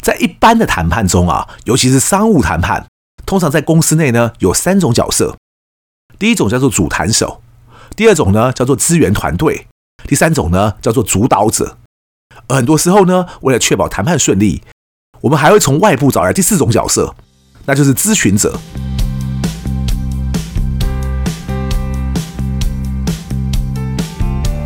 在一般的谈判中啊，尤其是商务谈判，通常在公司内呢有三种角色。第一种叫做主谈手，第二种呢叫做资源团队，第三种呢叫做主导者。而很多时候呢，为了确保谈判顺利，我们还会从外部找来第四种角色，那就是咨询者。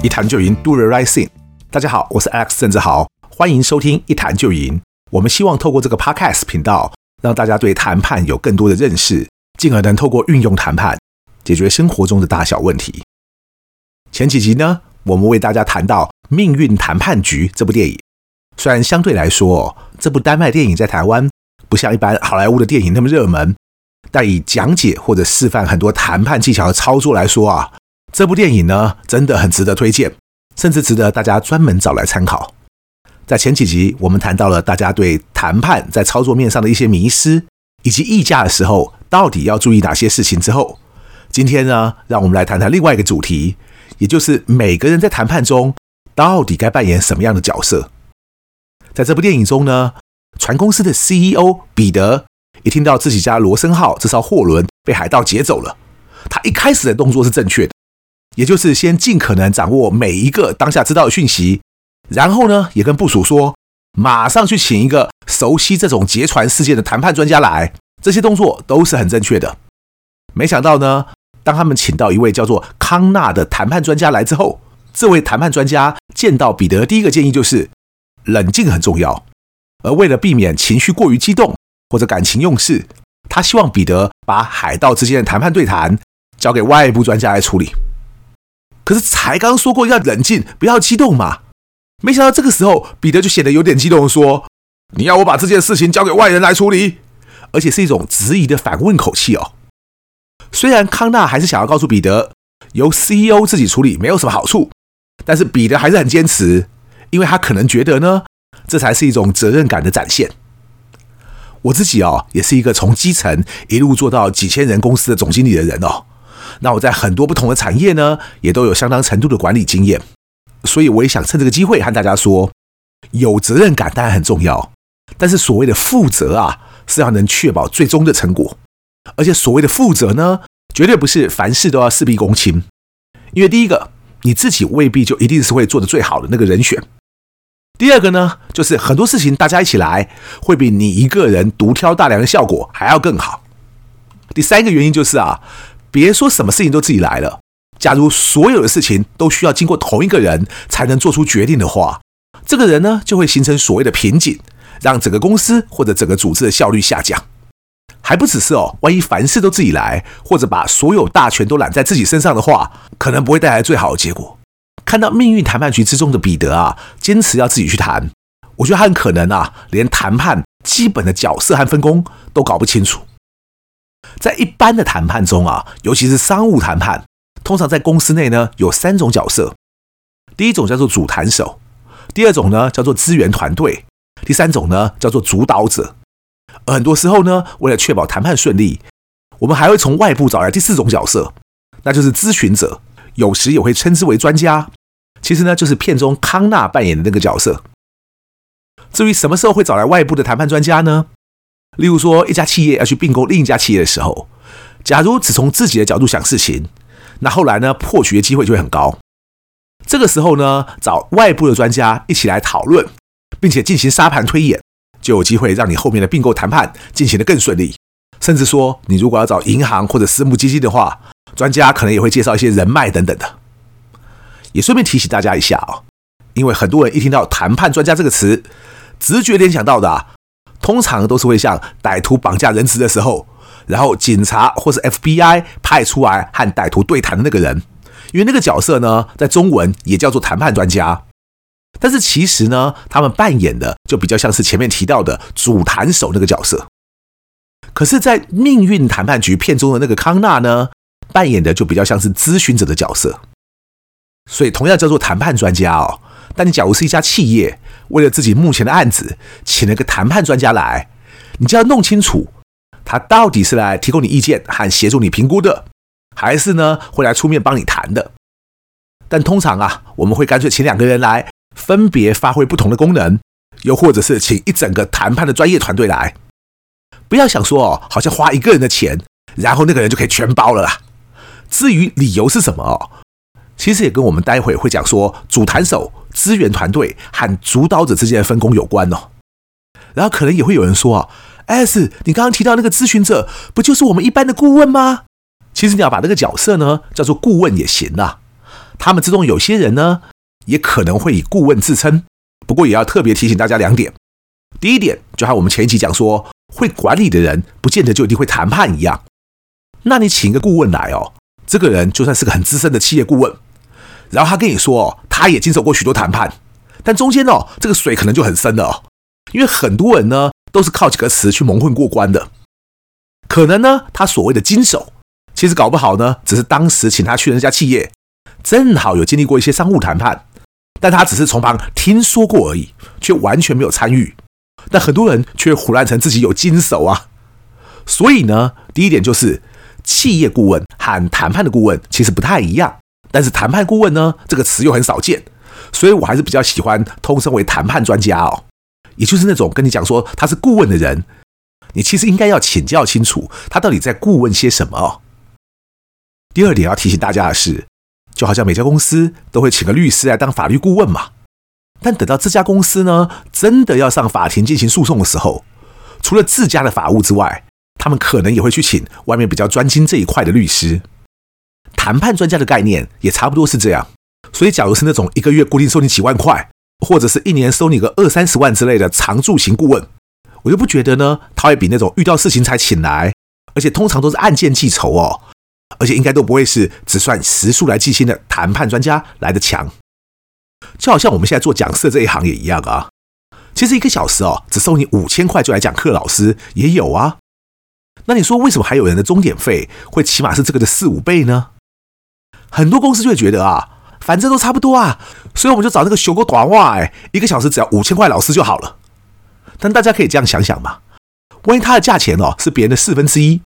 一谈就赢，Do the right thing。大家好，我是 Alex 郑志豪，欢迎收听一谈就赢。我们希望透过这个 Podcast 频道，让大家对谈判有更多的认识，进而能透过运用谈判解决生活中的大小问题。前几集呢，我们为大家谈到《命运谈判局》这部电影。虽然相对来说，这部丹麦电影在台湾不像一般好莱坞的电影那么热门，但以讲解或者示范很多谈判技巧的操作来说啊。这部电影呢，真的很值得推荐，甚至值得大家专门找来参考。在前几集，我们谈到了大家对谈判在操作面上的一些迷失，以及议价的时候到底要注意哪些事情之后，今天呢，让我们来谈谈另外一个主题，也就是每个人在谈判中到底该扮演什么样的角色。在这部电影中呢，船公司的 CEO 彼得一听到自己家罗森号这艘货轮被海盗劫走了，他一开始的动作是正确的。也就是先尽可能掌握每一个当下知道的讯息，然后呢，也跟部属说，马上去请一个熟悉这种劫船事件的谈判专家来。这些动作都是很正确的。没想到呢，当他们请到一位叫做康纳的谈判专家来之后，这位谈判专家见到彼得第一个建议就是冷静很重要，而为了避免情绪过于激动或者感情用事，他希望彼得把海盗之间的谈判对谈交给外部专家来处理。可是才刚说过要冷静，不要激动嘛！没想到这个时候，彼得就显得有点激动，说：“你要我把这件事情交给外人来处理，而且是一种质疑的反问口气哦。”虽然康纳还是想要告诉彼得，由 CEO 自己处理没有什么好处，但是彼得还是很坚持，因为他可能觉得呢，这才是一种责任感的展现。我自己哦，也是一个从基层一路做到几千人公司的总经理的人哦。那我在很多不同的产业呢，也都有相当程度的管理经验，所以我也想趁这个机会和大家说，有责任感当然很重要，但是所谓的负责啊，是要能确保最终的成果，而且所谓的负责呢，绝对不是凡事都要事必躬亲，因为第一个，你自己未必就一定是会做的最好的那个人选；第二个呢，就是很多事情大家一起来，会比你一个人独挑大梁的效果还要更好；第三个原因就是啊。别说什么事情都自己来了。假如所有的事情都需要经过同一个人才能做出决定的话，这个人呢就会形成所谓的瓶颈，让整个公司或者整个组织的效率下降。还不只是哦，万一凡事都自己来，或者把所有大权都揽在自己身上的话，可能不会带来最好的结果。看到命运谈判局之中的彼得啊，坚持要自己去谈，我觉得他很可能啊，连谈判基本的角色和分工都搞不清楚。在一般的谈判中啊，尤其是商务谈判，通常在公司内呢有三种角色。第一种叫做主谈手，第二种呢叫做资源团队，第三种呢叫做主导者。很多时候呢，为了确保谈判顺利，我们还会从外部找来第四种角色，那就是咨询者，有时也会称之为专家。其实呢，就是片中康纳扮演的那个角色。至于什么时候会找来外部的谈判专家呢？例如说，一家企业要去并购另一家企业的时候，假如只从自己的角度想事情，那后来呢，破局的机会就会很高。这个时候呢，找外部的专家一起来讨论，并且进行沙盘推演，就有机会让你后面的并购谈判进行的更顺利。甚至说，你如果要找银行或者私募基金的话，专家可能也会介绍一些人脉等等的。也顺便提醒大家一下啊，因为很多人一听到谈判专家这个词，直觉联想到的啊。通常都是会像歹徒绑架人质的时候，然后警察或是 FBI 派出来和歹徒对谈的那个人，因为那个角色呢，在中文也叫做谈判专家。但是其实呢，他们扮演的就比较像是前面提到的主谈手那个角色。可是，在命运谈判局片中的那个康纳呢，扮演的就比较像是咨询者的角色。所以，同样叫做谈判专家哦。但你假如是一家企业，为了自己目前的案子，请了个谈判专家来，你就要弄清楚，他到底是来提供你意见和协助你评估的，还是呢会来出面帮你谈的。但通常啊，我们会干脆请两个人来，分别发挥不同的功能，又或者是请一整个谈判的专业团队来。不要想说哦，好像花一个人的钱，然后那个人就可以全包了啦。至于理由是什么哦，其实也跟我们待会会讲说，主谈手、资源团队和主导者之间的分工有关哦。然后可能也会有人说啊，S，你刚刚提到那个咨询者，不就是我们一般的顾问吗？其实你要把那个角色呢叫做顾问也行啊。他们之中有些人呢，也可能会以顾问自称。不过也要特别提醒大家两点：第一点，就和我们前一集讲说，会管理的人不见得就一定会谈判一样。那你请一个顾问来哦，这个人就算是个很资深的企业顾问，然后他跟你说，他也经手过许多谈判，但中间哦，这个水可能就很深了哦。因为很多人呢都是靠几个词去蒙混过关的，可能呢他所谓的经手，其实搞不好呢只是当时请他去的那家企业，正好有经历过一些商务谈判，但他只是从旁听说过而已，却完全没有参与。但很多人却胡乱成自己有经手啊，所以呢，第一点就是企业顾问和谈判的顾问其实不太一样，但是谈判顾问呢这个词又很少见，所以我还是比较喜欢通称为谈判专家哦。也就是那种跟你讲说他是顾问的人，你其实应该要请教清楚他到底在顾问些什么。第二点要提醒大家的是，就好像每家公司都会请个律师来当法律顾问嘛，但等到这家公司呢真的要上法庭进行诉讼的时候，除了自家的法务之外，他们可能也会去请外面比较专精这一块的律师。谈判专家的概念也差不多是这样，所以假如是那种一个月固定收你几万块。或者是一年收你个二三十万之类的常驻型顾问，我就不觉得呢，他会比那种遇到事情才请来，而且通常都是按件计酬哦，而且应该都不会是只算时数来计薪的谈判专家来的强。就好像我们现在做讲师这一行也一样啊，其实一个小时哦，只收你五千块就来讲课，老师也有啊。那你说为什么还有人的钟点费会起码是这个的四五倍呢？很多公司就会觉得啊。反正都差不多啊，所以我们就找那个修个短袜，哎，一个小时只要五千块老师就好了。但大家可以这样想想嘛，万一他的价钱哦是别人的四分之一，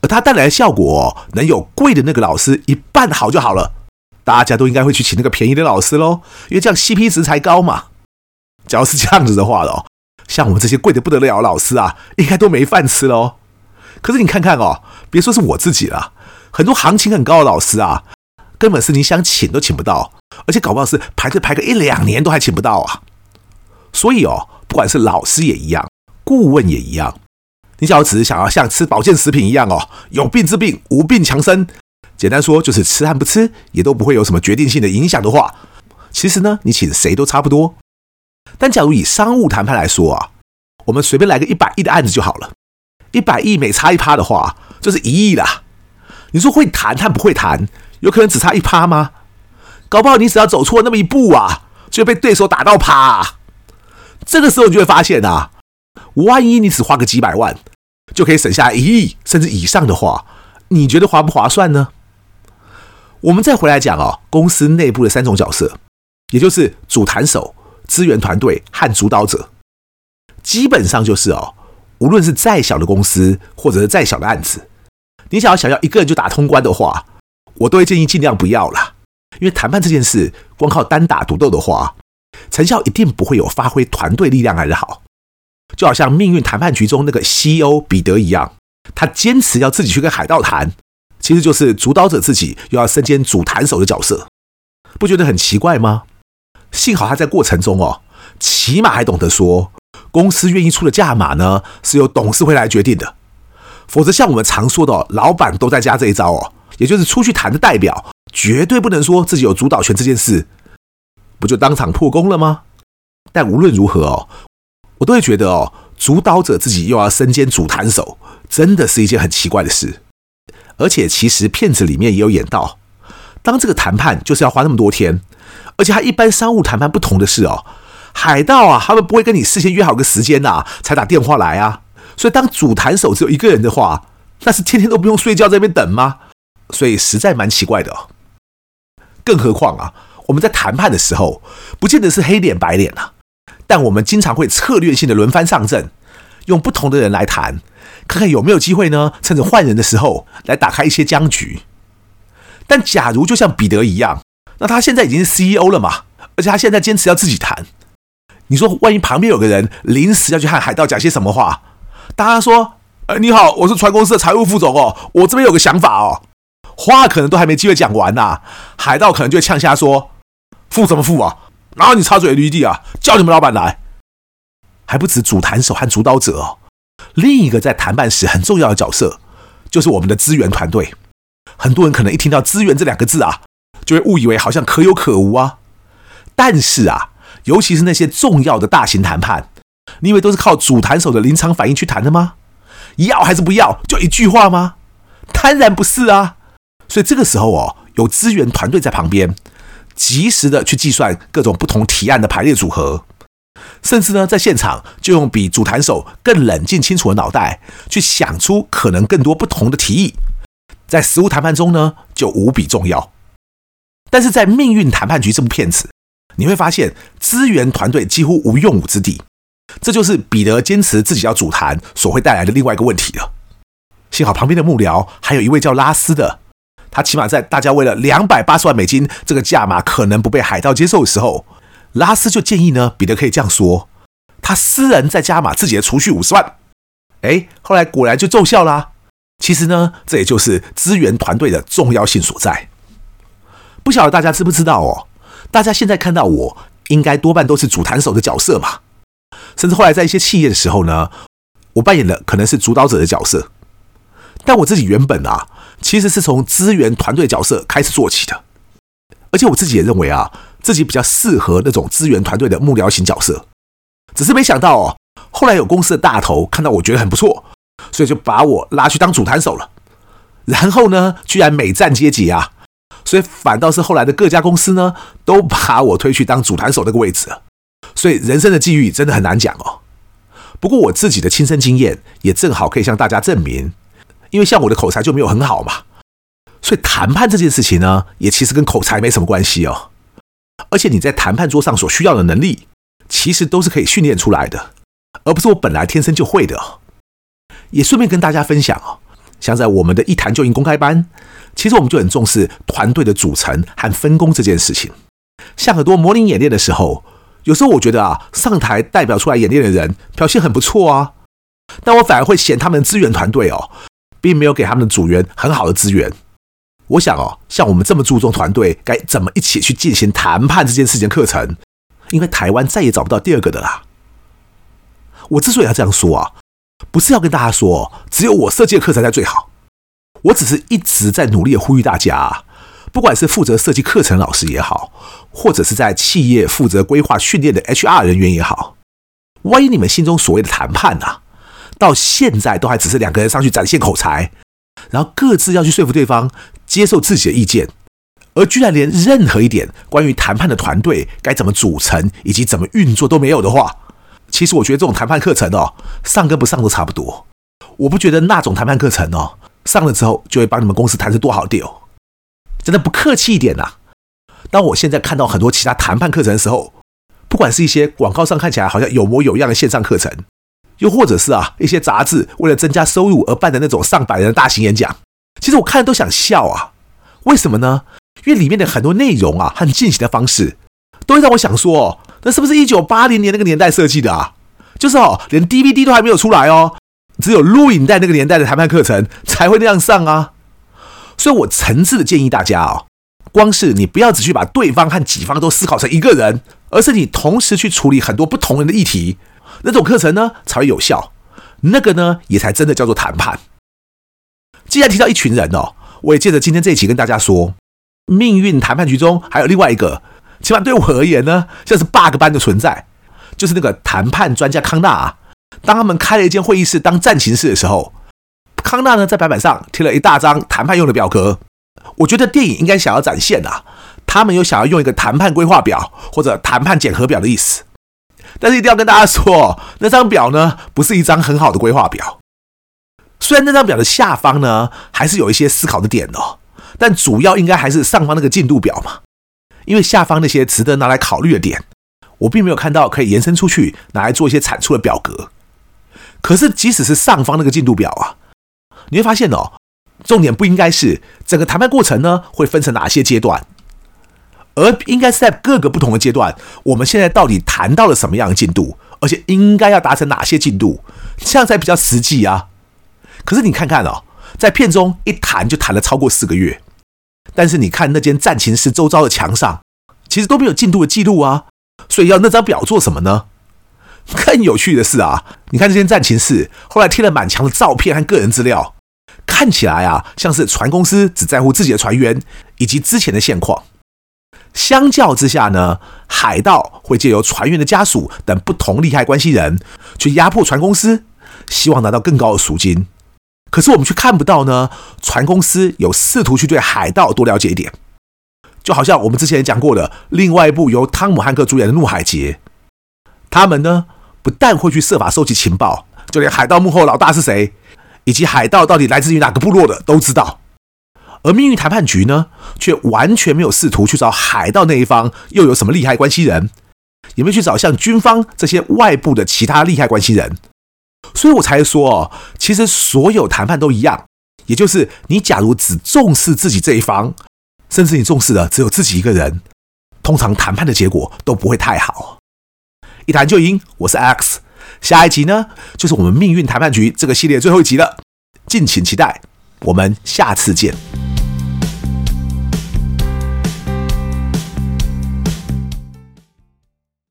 而他带来的效果哦能有贵的那个老师一半好就好了，大家都应该会去请那个便宜的老师喽，因为这样 CP 值才高嘛。假如是这样子的话哦，像我们这些贵的不得了的老师啊，应该都没饭吃喽。可是你看看哦，别说是我自己了，很多行情很高的老师啊。根本是你想请都请不到，而且搞不好是排队排个一两年都还请不到啊！所以哦，不管是老师也一样，顾问也一样，你只要只是想要像吃保健食品一样哦，有病治病，无病强身，简单说就是吃和不吃也都不会有什么决定性的影响的话，其实呢，你请谁都差不多。但假如以商务谈判来说啊，我们随便来个一百亿的案子就好了，一百亿每差一趴的话，就是一亿啦。你说会谈和不会谈？有可能只差一趴吗？搞不好你只要走错那么一步啊，就被对手打到趴啊。这个时候你就会发现啊，万一你只花个几百万，就可以省下一亿甚至以上的话，你觉得划不划算呢？我们再回来讲哦，公司内部的三种角色，也就是主谈手、资源团队和主导者，基本上就是哦，无论是再小的公司或者是再小的案子，你想要想要一个人就打通关的话。我都会建议尽量不要啦，因为谈判这件事，光靠单打独斗的话，成效一定不会有发挥团队力量来的好。就好像命运谈判局中那个 CEO 彼得一样，他坚持要自己去跟海盗谈，其实就是主导者自己又要身兼主谈手的角色，不觉得很奇怪吗？幸好他在过程中哦，起码还懂得说，公司愿意出的价码呢，是由董事会来决定的，否则像我们常说的，老板都在加这一招哦。也就是出去谈的代表，绝对不能说自己有主导权这件事，不就当场破功了吗？但无论如何哦，我都会觉得哦，主导者自己又要身兼主谈手，真的是一件很奇怪的事。而且其实片子里面也有演到，当这个谈判就是要花那么多天，而且还一般商务谈判不同的是哦，海盗啊，他们不会跟你事先约好个时间呐，才打电话来啊。所以当主谈手只有一个人的话，那是天天都不用睡觉在那边等吗？所以实在蛮奇怪的，更何况啊，我们在谈判的时候，不见得是黑脸白脸啊，但我们经常会策略性的轮番上阵，用不同的人来谈，看看有没有机会呢，趁着换人的时候来打开一些僵局。但假如就像彼得一样，那他现在已经是 CEO 了嘛，而且他现在坚持要自己谈，你说，万一旁边有个人临时要去和海盗讲些什么话，大家说：“呃，你好，我是船公司的财务副总哦，我这边有个想法哦。”话可能都还没机会讲完呐、啊，海盗可能就会呛下说：“付什么付啊？哪有你插嘴的余地啊？叫你们老板来！”还不止主谈手和主导者哦，另一个在谈判时很重要的角色，就是我们的资源团队。很多人可能一听到“资源”这两个字啊，就会误以为好像可有可无啊。但是啊，尤其是那些重要的大型谈判，你以为都是靠主谈手的临场反应去谈的吗？要还是不要？就一句话吗？当然不是啊。所以这个时候哦，有资源团队在旁边，及时的去计算各种不同提案的排列组合，甚至呢，在现场就用比主谈手更冷静清楚的脑袋，去想出可能更多不同的提议，在实物谈判中呢，就无比重要。但是在《命运谈判局》这部片子，你会发现资源团队几乎无用武之地，这就是彼得坚持自己要主谈所会带来的另外一个问题了。幸好旁边的幕僚还有一位叫拉斯的。他起码在大家为了两百八十万美金这个价码可能不被海盗接受的时候，拉斯就建议呢，彼得可以这样说：他私人再加码自己的储蓄五十万。哎，后来果然就奏效啦。其实呢，这也就是资源团队的重要性所在。不晓得大家知不知道哦？大家现在看到我，应该多半都是主谈手的角色嘛。甚至后来在一些企业的时候呢，我扮演的可能是主导者的角色。但我自己原本啊。其实是从资源团队角色开始做起的，而且我自己也认为啊，自己比较适合那种资源团队的幕僚型角色。只是没想到哦，后来有公司的大头看到我觉得很不错，所以就把我拉去当主谈手了。然后呢，居然每战阶级啊，所以反倒是后来的各家公司呢，都把我推去当主谈手那个位置。所以人生的际遇真的很难讲哦。不过我自己的亲身经验也正好可以向大家证明。因为像我的口才就没有很好嘛，所以谈判这件事情呢，也其实跟口才没什么关系哦。而且你在谈判桌上所需要的能力，其实都是可以训练出来的，而不是我本来天生就会的。也顺便跟大家分享哦，像在我们的一谈就赢公开班，其实我们就很重视团队的组成和分工这件事情。像很多模拟演练的时候，有时候我觉得啊，上台代表出来演练的人表现很不错啊，但我反而会嫌他们的资源团队哦。并没有给他们的组员很好的资源。我想哦，像我们这么注重团队该怎么一起去进行谈判这件事情的课程，因为台湾再也找不到第二个的啦。我之所以要这样说啊，不是要跟大家说只有我设计的课程才最好，我只是一直在努力的呼吁大家，不管是负责设计课程老师也好，或者是在企业负责规划训练的 HR 人员也好，万一你们心中所谓的谈判啊。到现在都还只是两个人上去展现口才，然后各自要去说服对方接受自己的意见，而居然连任何一点关于谈判的团队该怎么组成以及怎么运作都没有的话，其实我觉得这种谈判课程哦，上跟不上都差不多。我不觉得那种谈判课程哦，上了之后就会帮你们公司谈得多好屌，真的不客气一点呐。当我现在看到很多其他谈判课程的时候，不管是一些广告上看起来好像有模有样的线上课程。又或者是啊，一些杂志为了增加收入而办的那种上百人的大型演讲，其实我看了都想笑啊。为什么呢？因为里面的很多内容啊和进行的方式，都会让我想说，那是不是一九八零年那个年代设计的啊？就是哦，连 DVD 都还没有出来哦，只有录影带那个年代的谈判课程才会那样上啊。所以我诚挚的建议大家哦，光是你不要只去把对方和己方都思考成一个人，而是你同时去处理很多不同人的议题。那种课程呢才会有效，那个呢也才真的叫做谈判。既然提到一群人哦，我也借着今天这一期跟大家说，命运谈判局中还有另外一个，起码对我而言呢，像是 bug 般的存在，就是那个谈判专家康纳啊。当他们开了一间会议室当战情室的时候，康纳呢在白板上贴了一大张谈判用的表格。我觉得电影应该想要展现啊，他们有想要用一个谈判规划表或者谈判检核表的意思。但是一定要跟大家说，那张表呢，不是一张很好的规划表。虽然那张表的下方呢，还是有一些思考的点哦，但主要应该还是上方那个进度表嘛。因为下方那些值得拿来考虑的点，我并没有看到可以延伸出去拿来做一些产出的表格。可是即使是上方那个进度表啊，你会发现哦，重点不应该是整个谈判过程呢会分成哪些阶段，而应该是在各个不同的阶段，我们现在到底谈到了什么样的进度，而且应该要达成哪些进度，这样才比较实际啊。可是你看看哦，在片中一谈就谈了超过四个月，但是你看那间战情室周遭的墙上，其实都没有进度的记录啊。所以要那张表做什么呢？更有趣的是啊，你看这间战情室后来贴了满墙的照片和个人资料，看起来啊像是船公司只在乎自己的船员以及之前的现况。相较之下呢，海盗会借由船员的家属等不同利害关系人去压迫船公司，希望拿到更高的赎金。可是我们却看不到呢，船公司有试图去对海盗多了解一点。就好像我们之前讲过的，另外一部由汤姆汉克主演的《怒海劫》，他们呢不但会去设法收集情报，就连海盗幕后老大是谁，以及海盗到底来自于哪个部落的都知道。而命运谈判局呢，却完全没有试图去找海盗那一方又有什么利害关系人，也没去找像军方这些外部的其他利害关系人。所以我才说哦，其实所有谈判都一样，也就是你假如只重视自己这一方，甚至你重视的只有自己一个人，通常谈判的结果都不会太好。一谈就赢，我是 X，下一集呢就是我们命运谈判局这个系列最后一集了，敬请期待，我们下次见。